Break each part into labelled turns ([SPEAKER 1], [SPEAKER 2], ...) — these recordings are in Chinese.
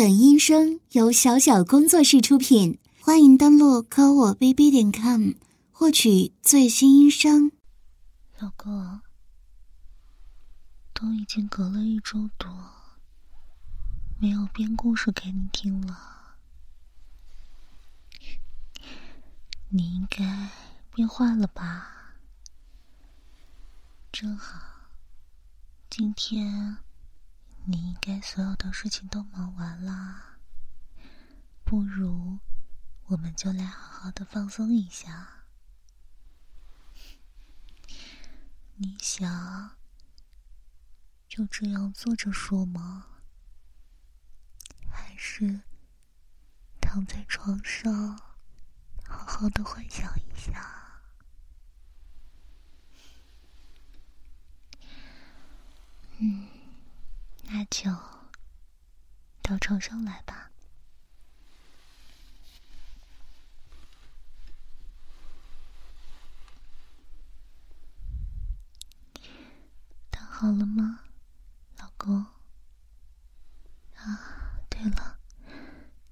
[SPEAKER 1] 本音声由小小工作室出品，欢迎登录科我 bb 点 com 获取最新音声。
[SPEAKER 2] 老公，都已经隔了一周多，没有编故事给你听了，你应该变坏了吧？正好，今天。你应该所有的事情都忙完啦，不如我们就来好好的放松一下。你想就这样坐着说吗？还是躺在床上好好的幻想一下？嗯。那就到床上来吧。躺好了吗，老公？啊，对了，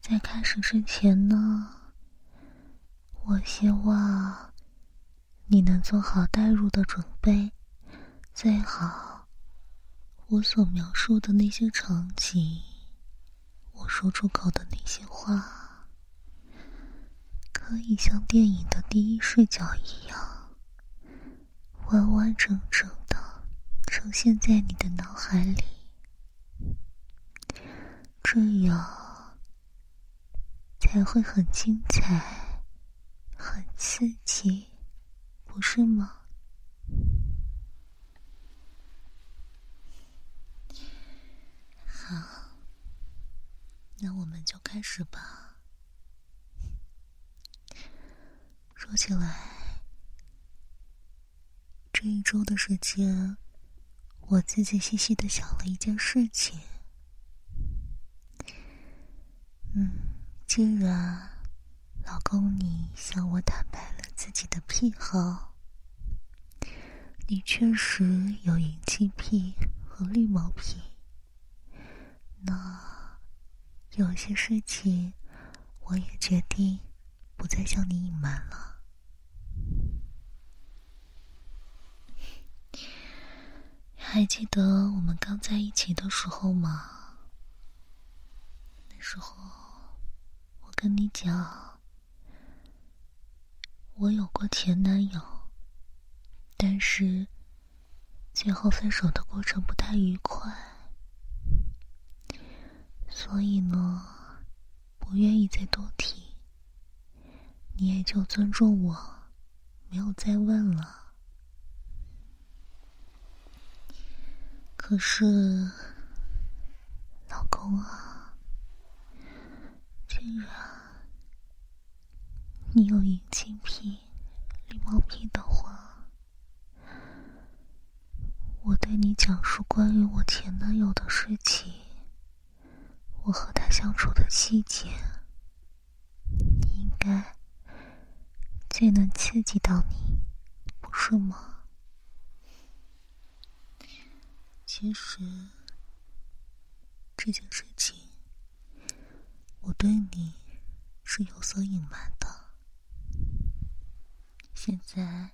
[SPEAKER 2] 在开始之前呢，我希望你能做好代入的准备，最好。我所描述的那些场景，我说出口的那些话，可以像电影的第一视角一样，完完整整的呈现在你的脑海里，这样才会很精彩、很刺激，不是吗？那我们就开始吧。说起来，这一周的时间，我仔仔细细的想了一件事情。嗯，既然老公你向我坦白了自己的癖好，你确实有隐气癖和绿毛癖，那。有些事情，我也决定不再向你隐瞒了。还记得我们刚在一起的时候吗？那时候，我跟你讲，我有过前男友，但是最后分手的过程不太愉快。所以呢，不愿意再多提，你也就尊重我，没有再问了。可是，老公啊，既然你有隐情癖、礼貌癖的话，我对你讲述关于我前男友的事情。我和他相处的细节，应该最能刺激到你，不是吗？其实这件事情，我对你是有所隐瞒的。现在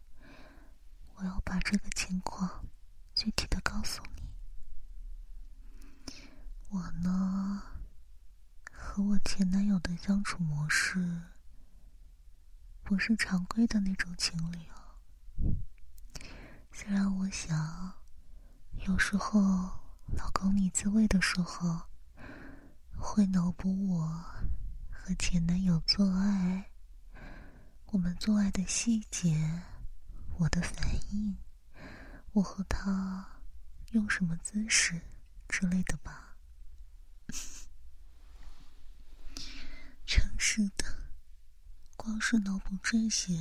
[SPEAKER 2] 我要把这个情况具体的告诉你。我呢？和我前男友的相处模式，不是常规的那种情侣哦。虽然我想，有时候老公你自慰的时候，会脑补我和前男友做爱，我们做爱的细节，我的反应，我和他用什么姿势之类的吧。是的，光是脑补这些，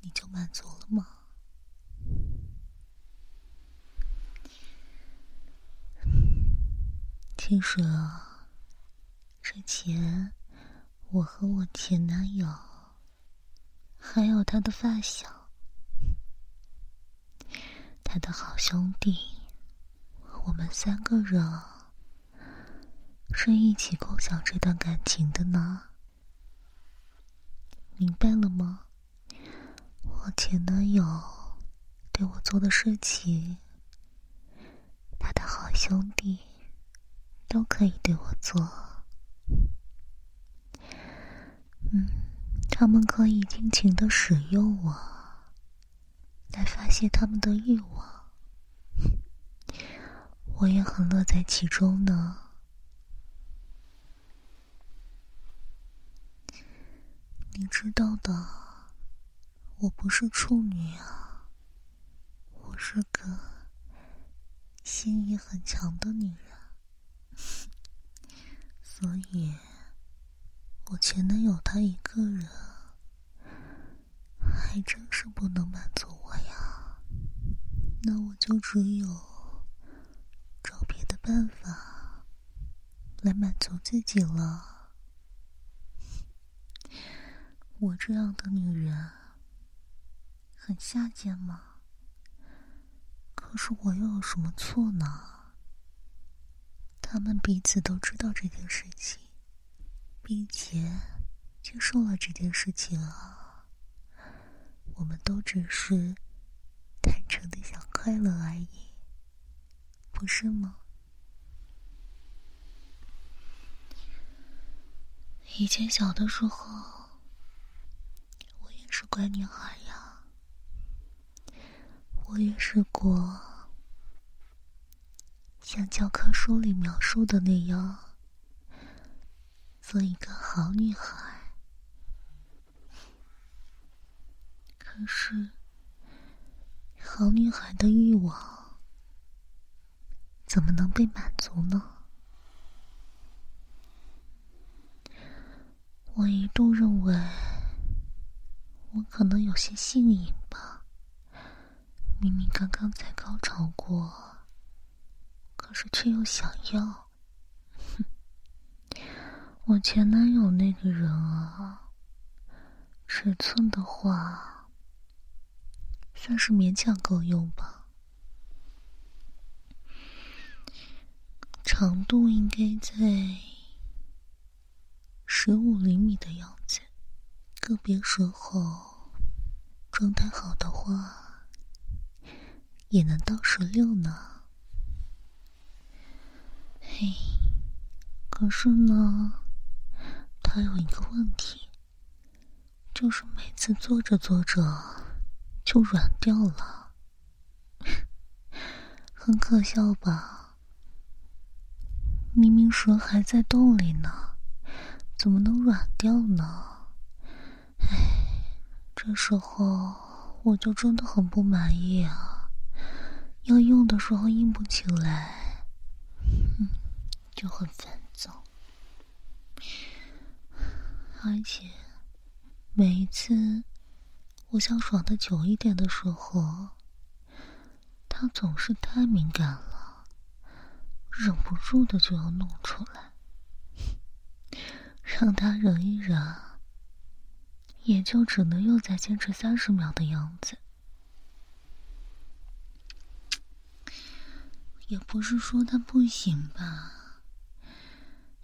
[SPEAKER 2] 你就满足了吗？其实，之前我和我前男友，还有他的发小，他的好兄弟，我们三个人是一起共享这段感情的呢？明白了吗？我前男友对我做的事情，他的好兄弟都可以对我做。嗯，他们可以尽情的使用我，来发泄他们的欲望，我也很乐在其中呢。你知道的，我不是处女啊，我是个心意很强的女人，所以，我前男友他一个人，还真是不能满足我呀。那我就只有找别的办法来满足自己了。我这样的女人很下贱吗？可是我又有什么错呢？他们彼此都知道这件事情，并且接受了这件事情啊。我们都只是单纯的想快乐而已，不是吗？以前小的时候。是乖女孩呀，我也试过像教科书里描述的那样，做一个好女孩。可是，好女孩的欲望怎么能被满足呢？我一度认为。我可能有些性瘾吧，明明刚刚才高潮过，可是却又想要。哼，我前男友那个人啊，尺寸的话，算是勉强够用吧，长度应该在十五厘米的样子。个别时候，状态好的话，也能到十六呢。嘿，可是呢，他有一个问题，就是每次做着做着就软掉了，很可笑吧？明明蛇还在洞里呢，怎么能软掉呢？唉，这时候我就真的很不满意啊！要用的时候硬不起来，嗯，就很烦躁。而且每一次我想爽的久一点的时候，他总是太敏感了，忍不住的就要弄出来，让他忍一忍。也就只能又再坚持三十秒的样子，也不是说他不行吧，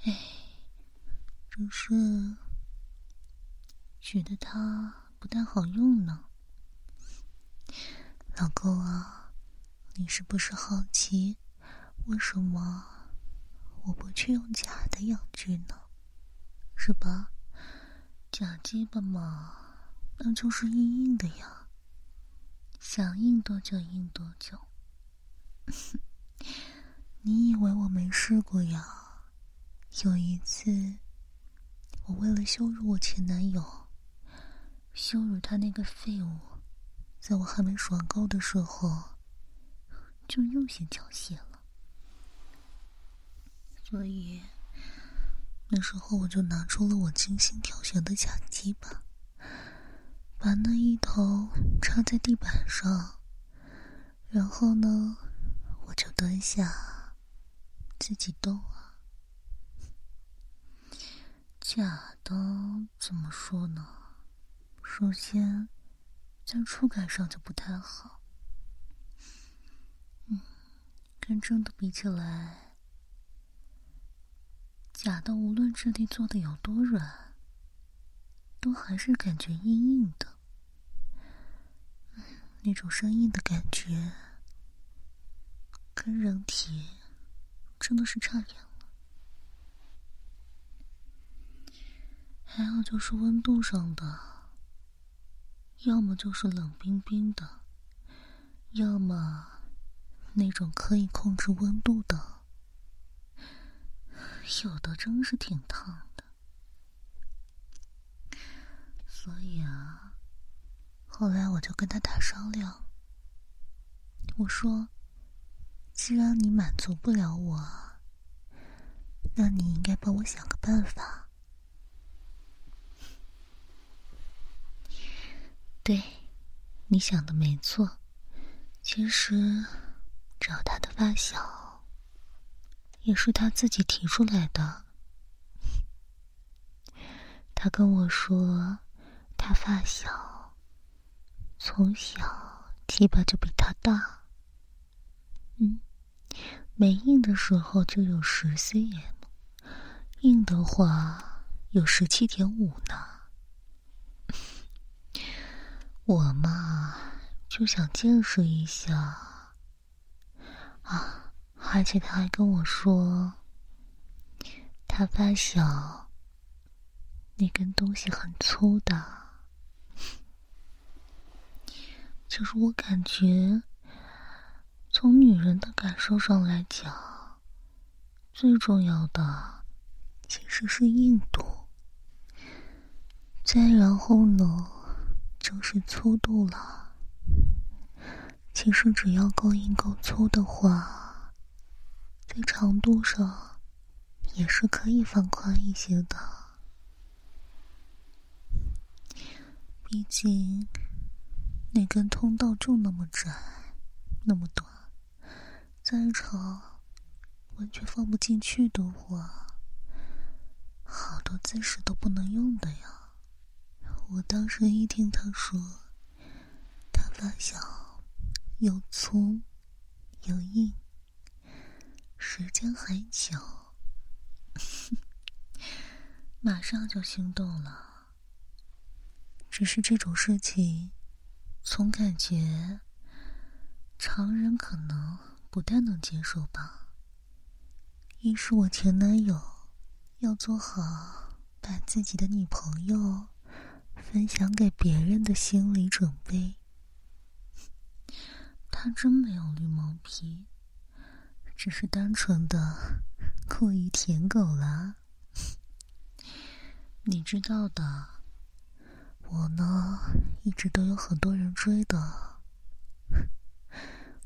[SPEAKER 2] 哎，只是觉得他不太好用呢。老公啊，你是不是好奇为什么我不去用假的阳具呢？是吧？假鸡巴嘛，那就是硬硬的呀，想硬多久硬多久。你以为我没试过呀？有一次，我为了羞辱我前男友，羞辱他那个废物，在我还没爽够的时候，就又先缴械了。所以。那时候我就拿出了我精心挑选的假鸡巴，把那一头插在地板上，然后呢，我就蹲下，自己动啊。假的怎么说呢？首先，在触感上就不太好，嗯，跟真的比起来。假的无论质地做的有多软，都还是感觉硬硬的。那种生硬的感觉，跟人体真的是差远了。还有就是温度上的，要么就是冷冰冰的，要么那种可以控制温度的，有的真是挺烫的。所以啊。后来我就跟他打商量，我说：“既然你满足不了我，那你应该帮我想个办法。”对，你想的没错，其实找他的发小也是他自己提出来的。他跟我说，他发小。从小鸡巴就比他大，嗯，没硬的时候就有十 cm，硬的话有十七点五呢。我嘛就想见识一下，啊，而且他还跟我说，他发小那根东西很粗的。就是我感觉，从女人的感受上来讲，最重要的其实是硬度。再然后呢，就是粗度了。其实只要够硬够粗的话，在长度上也是可以放宽一些的。毕竟。那根通道就那么窄，那么短，再长完全放不进去的话，好多姿势都不能用的呀！我当时一听他说，他发小又粗又硬，时间很久，马上就心动了。只是这种事情。总感觉常人可能不太能接受吧。一是我前男友要做好把自己的女朋友分享给别人的心理准备。他真没有绿毛皮，只是单纯的过于舔狗了。你知道的。我呢，一直都有很多人追的。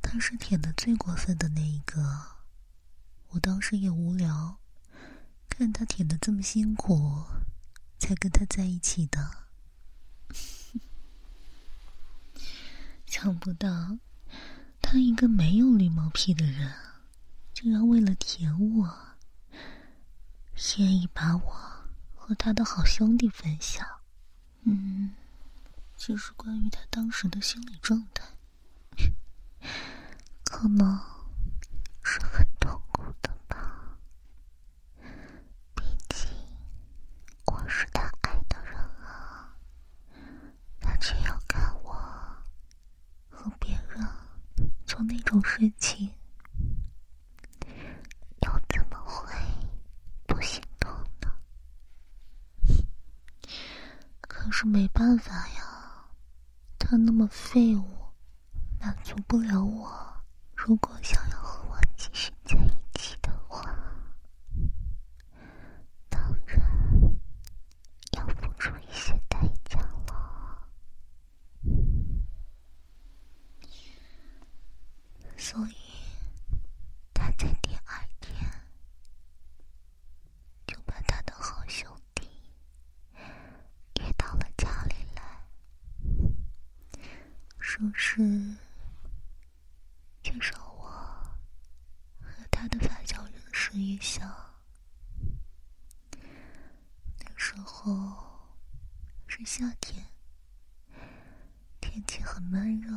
[SPEAKER 2] 他是舔的最过分的那一个。我当时也无聊，看他舔的这么辛苦，才跟他在一起的。想不到，他一个没有绿毛癖的人，竟然为了舔我，愿意把我和他的好兄弟分享。嗯，就是关于他当时的心理状态，可能是很痛苦的吧。毕竟我是他爱的人啊，他却要看我和别人做那种事情。是没办法呀，他那么废物，满足不了我。如果想要和我继续在一起的话，当然要付出一些代价了。所以。说是介绍我和他的发小认识一下。那时候是夏天，天气很闷热。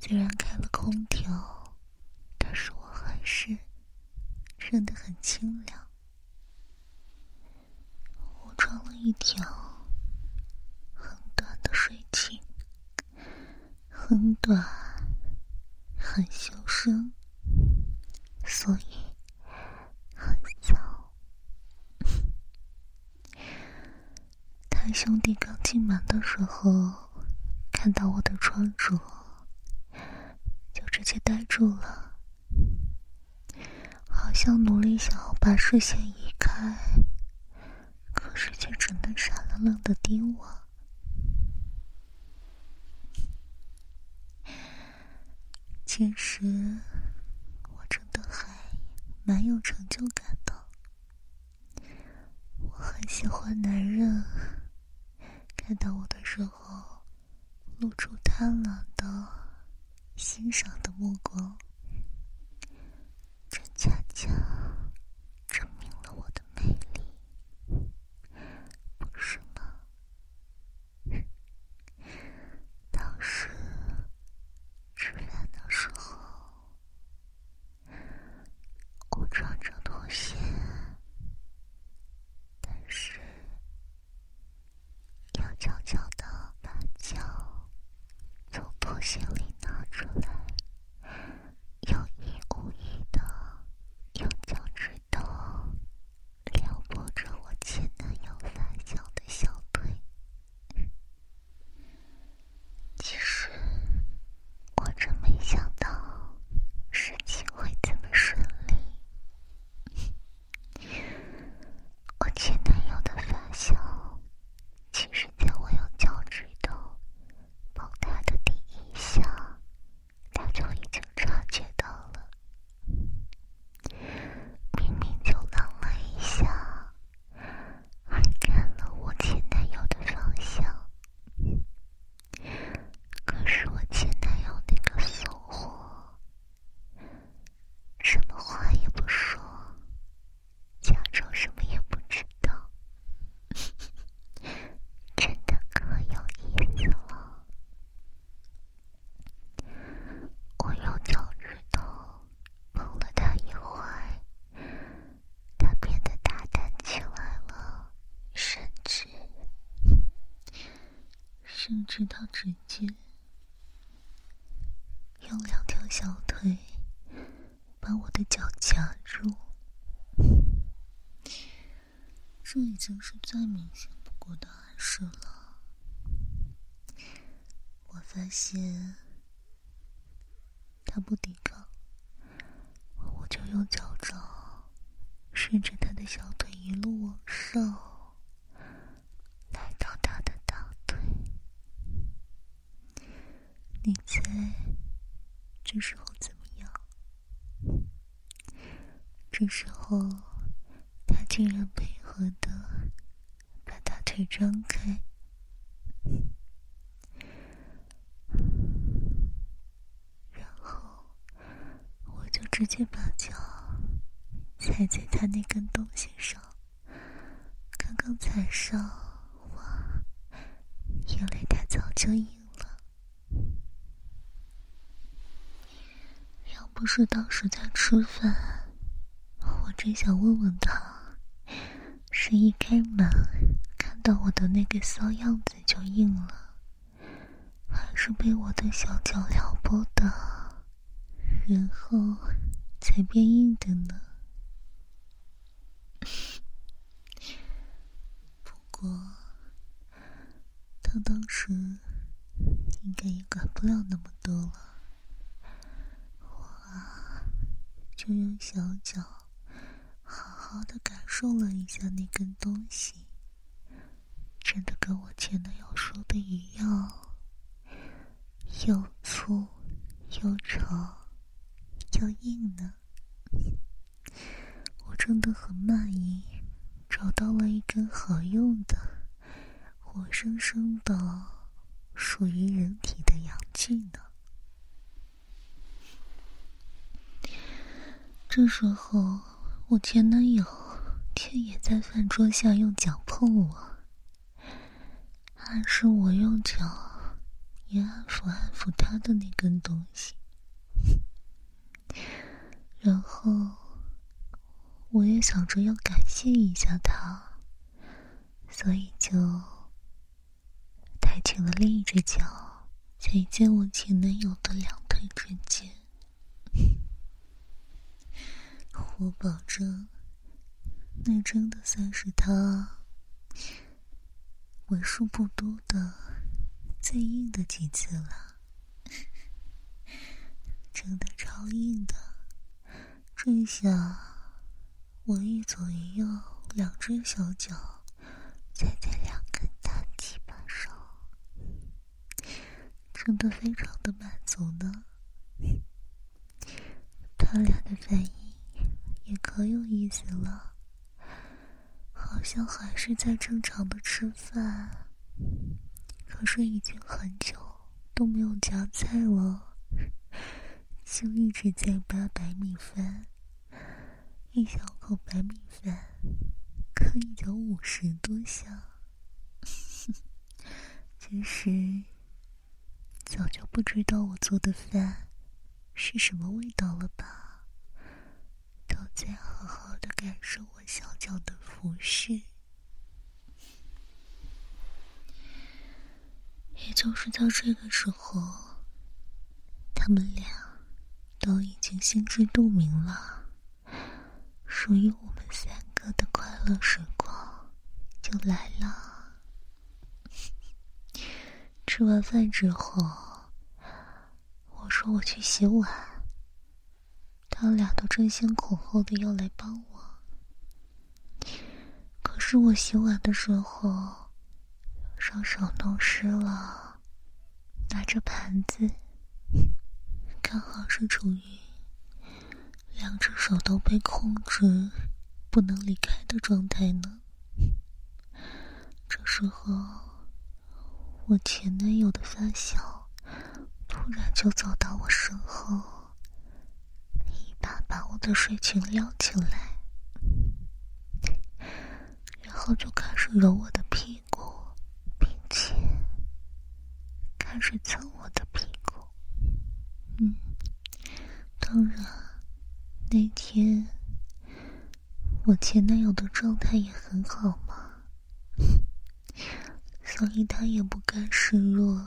[SPEAKER 2] 虽然开了空调，但是我还是热得很清凉。我穿了一条很短的睡裙，很短，很修身，所以很骚。他兄弟刚进门的时候，看到我的穿着，就直接呆住了。好像努力想要把视线移开，可是却只能傻愣愣的盯我。其实我真的还蛮有成就感的，我很喜欢男人看到我的时候露出贪婪的、欣赏的目光。这恰恰证明了我的魅力，不是吗？当时吃饭的时候，我穿着拖鞋，但是要悄悄的把脚从拖鞋里拿出来。直到直接，用两条小腿把我的脚夹住，这已经是再明显不过的暗示了。我发现他不抵抗，我就用脚爪顺着他的小腿一路往上。你猜这时候怎么样？这时候，他竟然配合的把大腿张开，然后我就直接把脚踩在他那根东西上，刚刚踩上，哇，原来他早就硬了。要。不是当时在吃饭，我真想问问他，是一开门看到我的那个骚样子就硬了，还是被我的小脚撩拨的，然后才变硬的呢？不过他当时应该也管不了那么多了我。就用小脚好好的感受了一下那根东西，真的跟我前男友说的一样，又粗又长又硬呢。我真的很满意，找到了一根好用的、活生生的属于人体的阳具呢。这时候，我前男友却也在饭桌下用脚碰我，暗示我用脚也安抚安抚他的那根东西。然后，我也想着要感谢一下他，所以就抬起了另一只脚，踩在我前男友的两腿之间。我保证，那真的算是他为数不多的最硬的几次了，真的超硬的。这下，我一左一右两只小脚踩在两根大鸡巴上，真的非常的满足呢。他俩的反应。也可有意思了，好像还是在正常的吃饭，可是已经很久都没有夹菜了，就一直在扒白米饭，一小口白米饭可以嚼五十多下，其实早就不知道我做的饭是什么味道了吧。再好好的感受我小脚的服饰，也就是在这个时候，他们俩都已经心知肚明了，属于我们三个的快乐时光就来了。吃完饭之后，我说我去洗碗。他俩都争先恐后的要来帮我，可是我洗碗的时候双手弄湿了，拿着盘子，刚好是处于两只手都被控制不能离开的状态呢。这时候，我前男友的发小突然就走到我身后。把我的睡裙撩起来，然后就开始揉我的屁股，并且开始蹭我的屁股。嗯，当然，那天我前男友的状态也很好嘛，所以他也不甘示弱，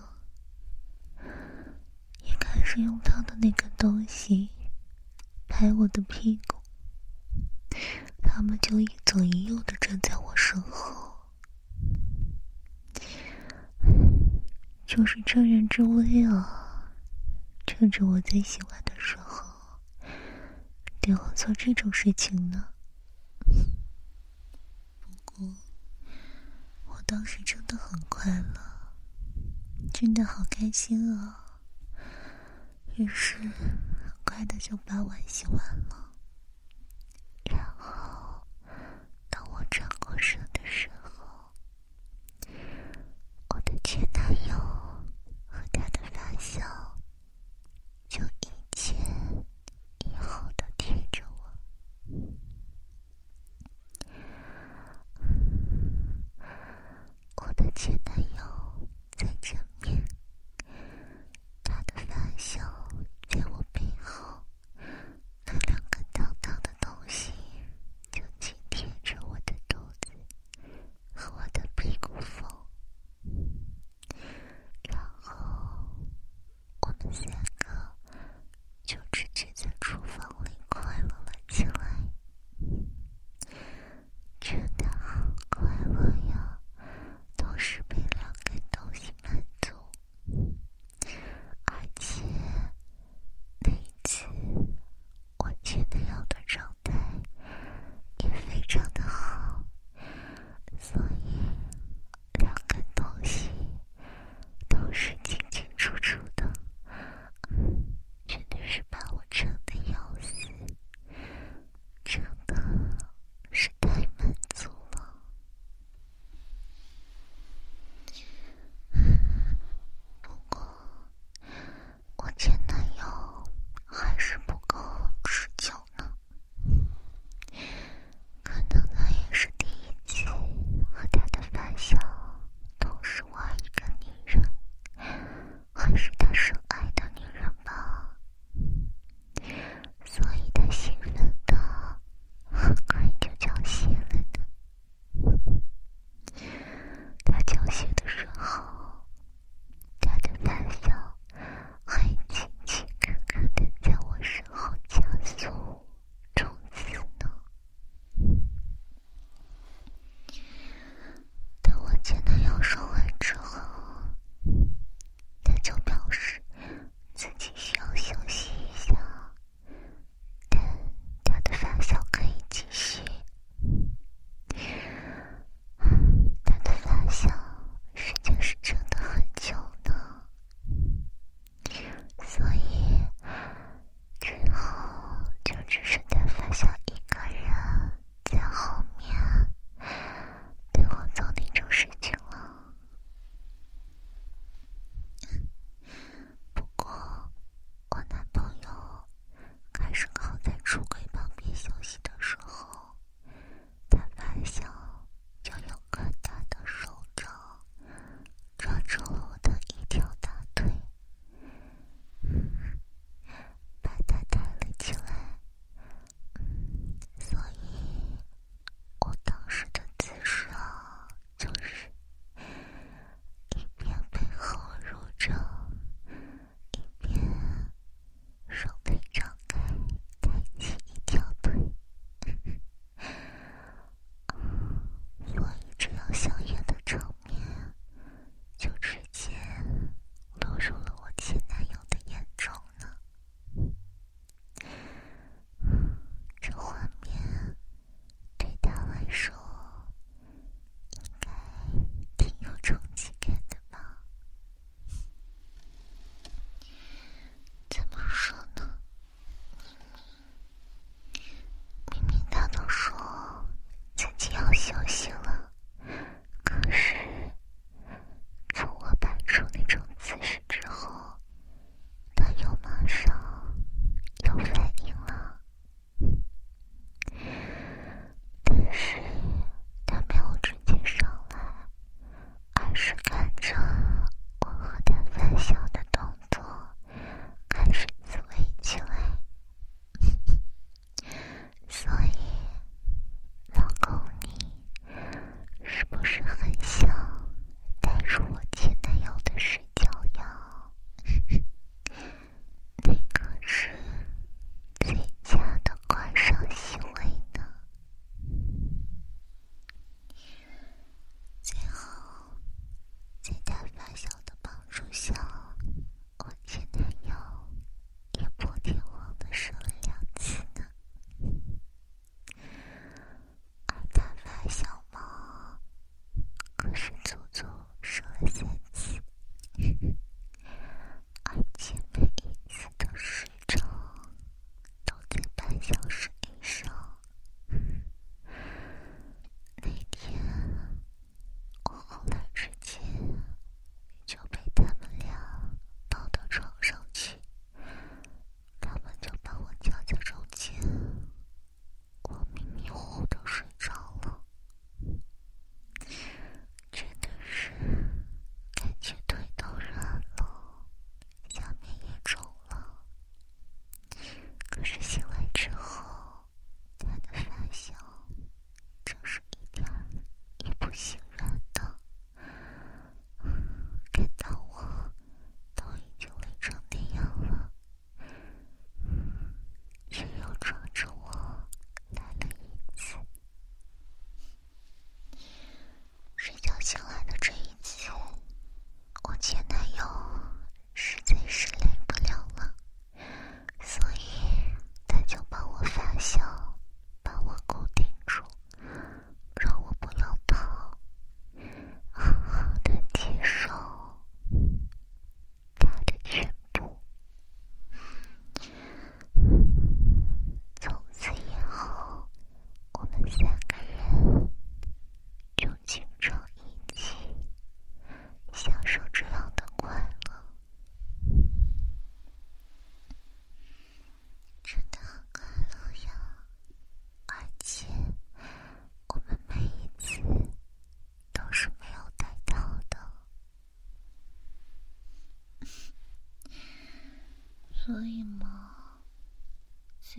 [SPEAKER 2] 也开始用他的那个东西。拍我的屁股，他们就一左一右的站在我身后，就是趁人之危啊！趁着我最喜欢的时候，对我做这种事情呢。不过，我当时真的很快乐，真的好开心啊！于是。快的就把碗洗完了，然后等我转过身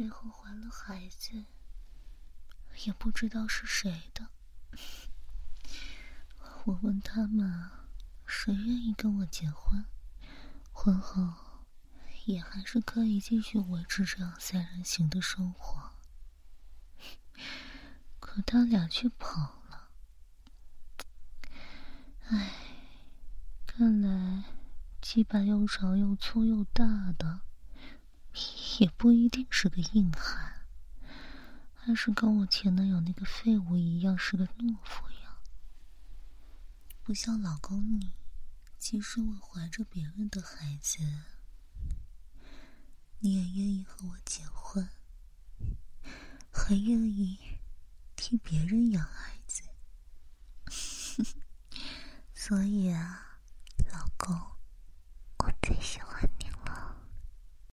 [SPEAKER 2] 最后怀了孩子，也不知道是谁的。我问他们，谁愿意跟我结婚？婚后也还是可以继续维持这样三人行的生活。可他俩却跑了。唉，看来鸡巴又长又粗又大的，也不一定是个硬汉还是跟我前男友那个废物一样是个懦夫呀不像老公你即使我怀着别人的孩子你也愿意和我结婚还愿意替别人养孩子。所以啊老公我最喜欢